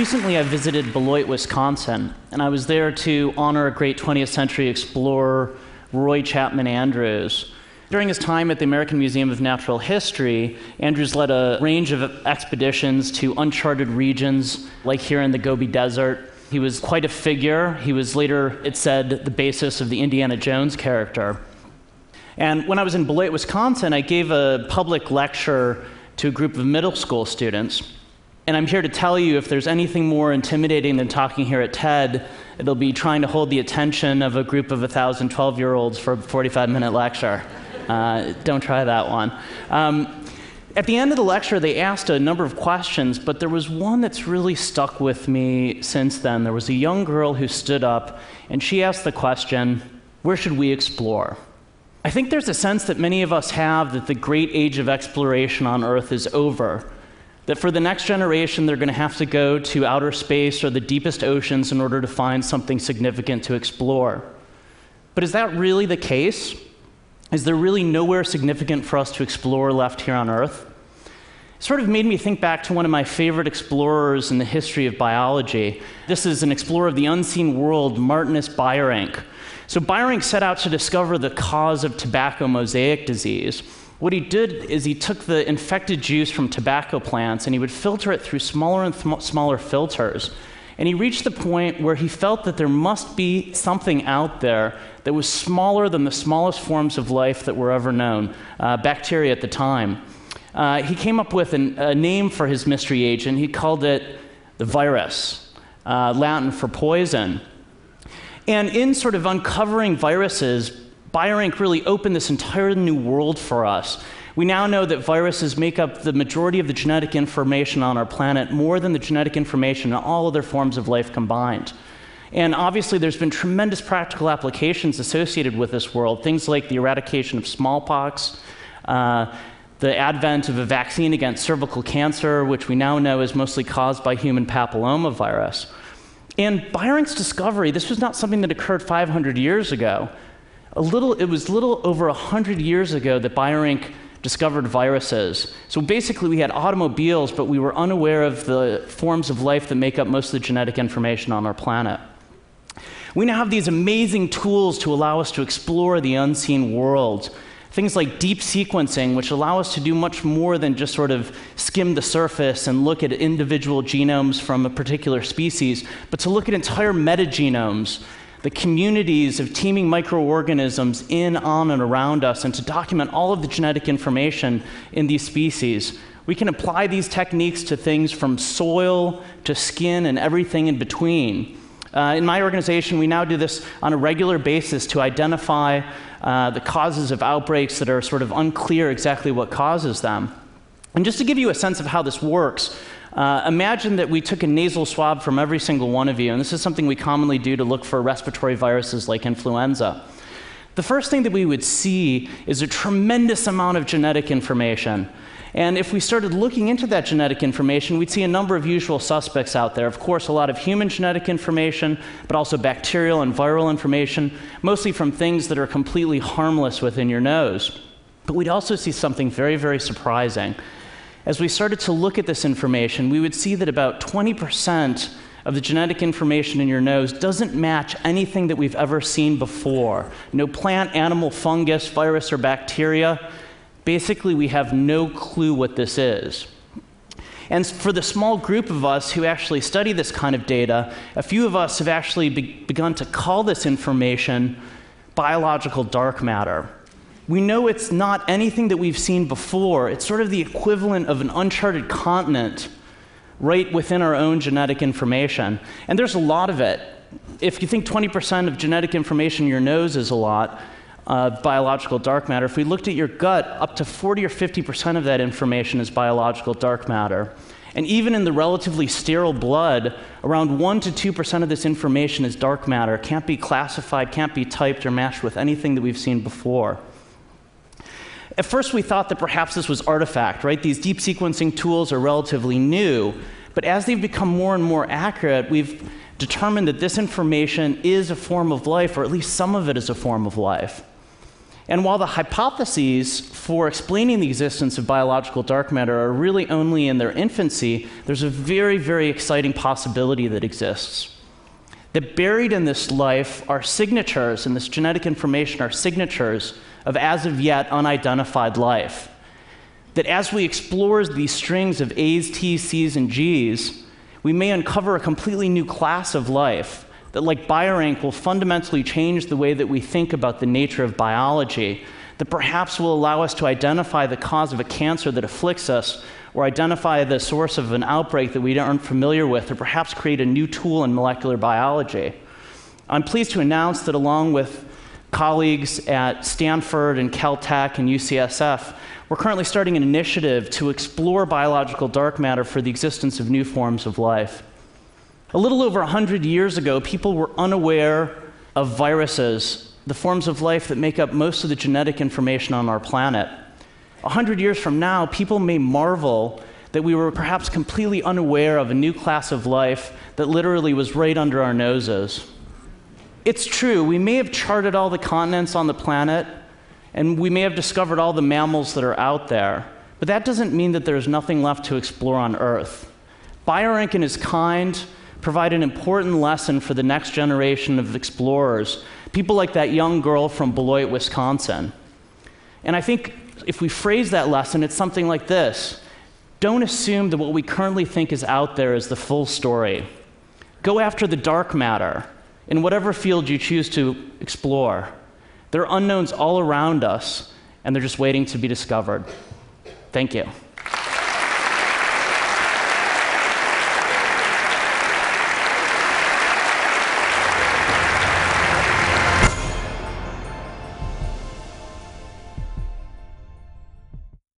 recently I visited Beloit, Wisconsin, and I was there to honor a great 20th century explorer, Roy Chapman Andrews. During his time at the American Museum of Natural History, Andrews led a range of expeditions to uncharted regions, like here in the Gobi Desert. He was quite a figure. He was later, it said, the basis of the Indiana Jones character. And when I was in Beloit, Wisconsin, I gave a public lecture to a group of middle school students. And I'm here to tell you if there's anything more intimidating than talking here at TED, it'll be trying to hold the attention of a group of 1,000 12 year olds for a 45 minute lecture. Uh, don't try that one. Um, at the end of the lecture, they asked a number of questions, but there was one that's really stuck with me since then. There was a young girl who stood up, and she asked the question Where should we explore? I think there's a sense that many of us have that the great age of exploration on Earth is over. That for the next generation, they're going to have to go to outer space or the deepest oceans in order to find something significant to explore. But is that really the case? Is there really nowhere significant for us to explore left here on Earth? It sort of made me think back to one of my favorite explorers in the history of biology. This is an explorer of the unseen world, Martinus Beijerinck. So Beijerinck set out to discover the cause of tobacco mosaic disease. What he did is he took the infected juice from tobacco plants and he would filter it through smaller and th- smaller filters. And he reached the point where he felt that there must be something out there that was smaller than the smallest forms of life that were ever known, uh, bacteria at the time. Uh, he came up with an, a name for his mystery agent. He called it the virus, uh, Latin for poison. And in sort of uncovering viruses, Beijerinck really opened this entire new world for us. We now know that viruses make up the majority of the genetic information on our planet, more than the genetic information in all other forms of life combined. And obviously, there's been tremendous practical applications associated with this world, things like the eradication of smallpox, uh, the advent of a vaccine against cervical cancer, which we now know is mostly caused by human papillomavirus. And Beijerinck's discovery, this was not something that occurred 500 years ago. A little, it was little over 100 years ago that Beijerinck discovered viruses. So basically, we had automobiles, but we were unaware of the forms of life that make up most of the genetic information on our planet. We now have these amazing tools to allow us to explore the unseen world. Things like deep sequencing, which allow us to do much more than just sort of skim the surface and look at individual genomes from a particular species, but to look at entire metagenomes, the communities of teeming microorganisms in, on, and around us, and to document all of the genetic information in these species. We can apply these techniques to things from soil to skin and everything in between. Uh, in my organization, we now do this on a regular basis to identify uh, the causes of outbreaks that are sort of unclear exactly what causes them. And just to give you a sense of how this works, uh, imagine that we took a nasal swab from every single one of you, and this is something we commonly do to look for respiratory viruses like influenza. The first thing that we would see is a tremendous amount of genetic information. And if we started looking into that genetic information, we'd see a number of usual suspects out there. Of course, a lot of human genetic information, but also bacterial and viral information, mostly from things that are completely harmless within your nose. But we'd also see something very, very surprising. As we started to look at this information, we would see that about 20% of the genetic information in your nose doesn't match anything that we've ever seen before. No plant, animal, fungus, virus, or bacteria basically we have no clue what this is. And for the small group of us who actually study this kind of data, a few of us have actually be- begun to call this information biological dark matter. We know it's not anything that we've seen before. It's sort of the equivalent of an uncharted continent right within our own genetic information. And there's a lot of it. If you think 20% of genetic information in your nose is a lot, uh, biological dark matter. If we looked at your gut, up to 40 or 50% of that information is biological dark matter. And even in the relatively sterile blood, around 1 to 2% of this information is dark matter, can't be classified, can't be typed or matched with anything that we've seen before. At first, we thought that perhaps this was artifact, right? These deep sequencing tools are relatively new, but as they've become more and more accurate, we've determined that this information is a form of life, or at least some of it is a form of life. And while the hypotheses for explaining the existence of biological dark matter are really only in their infancy, there's a very, very exciting possibility that exists. That buried in this life are signatures, and this genetic information are signatures of as of yet unidentified life. That as we explore these strings of A's, T's, C's, and G's, we may uncover a completely new class of life that, like Beijerinck, will fundamentally change the way that we think about the nature of biology, that perhaps will allow us to identify the cause of a cancer that afflicts us, or identify the source of an outbreak that we aren't familiar with, or perhaps create a new tool in molecular biology. I'm pleased to announce that, along with colleagues at Stanford and Caltech and UCSF, we're currently starting an initiative to explore biological dark matter for the existence of new forms of life. A little over 100 years ago, people were unaware of viruses, the forms of life that make up most of the genetic information on our planet. 100 years from now, people may marvel that we were perhaps completely unaware of a new class of life that literally was right under our noses. It's true, we may have charted all the continents on the planet, and we may have discovered all the mammals that are out there, but that doesn't mean that there's nothing left to explore on Earth. Beijerinck and his kind provide an important lesson for the next generation of explorers, people like that young girl from Beloit, Wisconsin. And I think if we phrase that lesson, it's something like this Don't assume that what we currently think is out there is the full story. Go after the dark matter in whatever field you choose to explore. There are unknowns all around us, and they're just waiting to be discovered. Thank you.